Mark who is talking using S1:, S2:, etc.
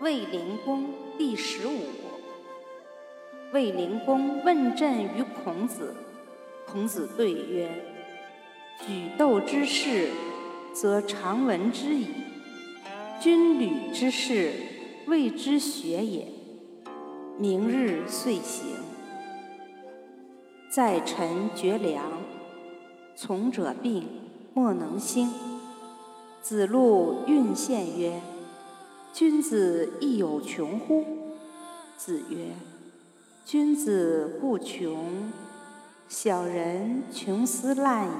S1: 卫灵公第十五。卫灵公问政于孔子，孔子对曰：“举斗之事，则常闻之矣；军旅之事，谓之学也。明日遂行。在臣绝粮，从者病，莫能兴。”子路运献曰：“君子亦有穷乎？”子曰：“君子固穷，小人穷斯滥矣。”